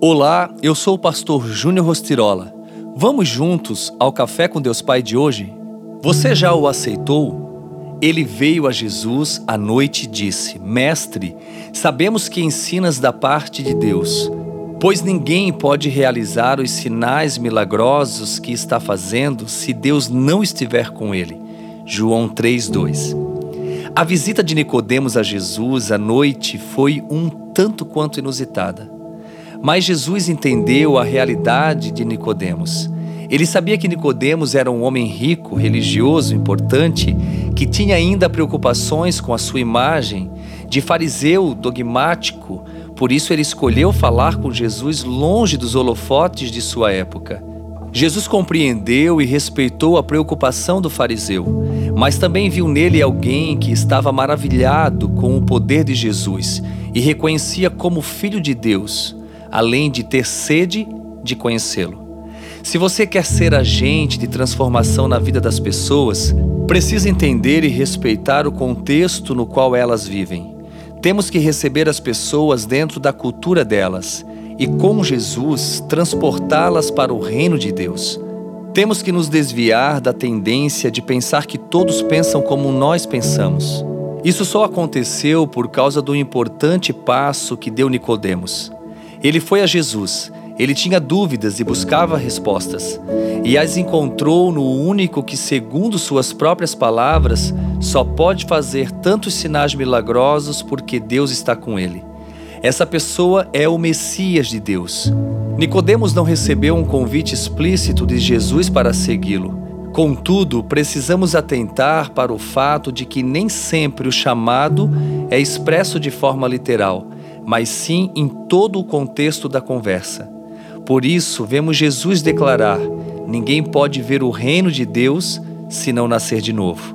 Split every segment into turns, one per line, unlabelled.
Olá, eu sou o pastor Júnior Rostirola. Vamos juntos ao Café com Deus Pai de hoje? Você já o aceitou? Ele veio a Jesus à noite e disse: Mestre, sabemos que ensinas da parte de Deus, pois ninguém pode realizar os sinais milagrosos que está fazendo se Deus não estiver com ele. João 3:2. A visita de Nicodemos a Jesus à noite foi um tanto quanto inusitada. Mas Jesus entendeu a realidade de Nicodemos. Ele sabia que Nicodemos era um homem rico, religioso, importante, que tinha ainda preocupações com a sua imagem, de fariseu dogmático. Por isso ele escolheu falar com Jesus longe dos holofotes de sua época. Jesus compreendeu e respeitou a preocupação do fariseu, mas também viu nele alguém que estava maravilhado com o poder de Jesus e reconhecia como filho de Deus além de ter sede de conhecê-lo. Se você quer ser agente de transformação na vida das pessoas, precisa entender e respeitar o contexto no qual elas vivem. Temos que receber as pessoas dentro da cultura delas e, com Jesus, transportá-las para o reino de Deus. Temos que nos desviar da tendência de pensar que todos pensam como nós pensamos. Isso só aconteceu por causa do importante passo que deu Nicodemos. Ele foi a Jesus. Ele tinha dúvidas e buscava respostas, e as encontrou no único que, segundo suas próprias palavras, só pode fazer tantos sinais milagrosos porque Deus está com ele. Essa pessoa é o Messias de Deus. Nicodemos não recebeu um convite explícito de Jesus para segui-lo. Contudo, precisamos atentar para o fato de que nem sempre o chamado é expresso de forma literal mas sim em todo o contexto da conversa. Por isso, vemos Jesus declarar: Ninguém pode ver o reino de Deus se não nascer de novo.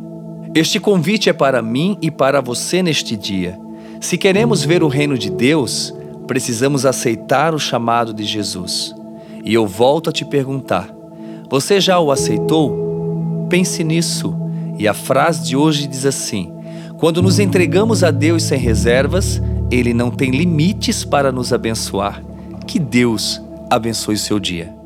Este convite é para mim e para você neste dia. Se queremos ver o reino de Deus, precisamos aceitar o chamado de Jesus. E eu volto a te perguntar: você já o aceitou? Pense nisso. E a frase de hoje diz assim: quando nos entregamos a Deus sem reservas, ele não tem limites para nos abençoar. Que Deus abençoe o seu dia.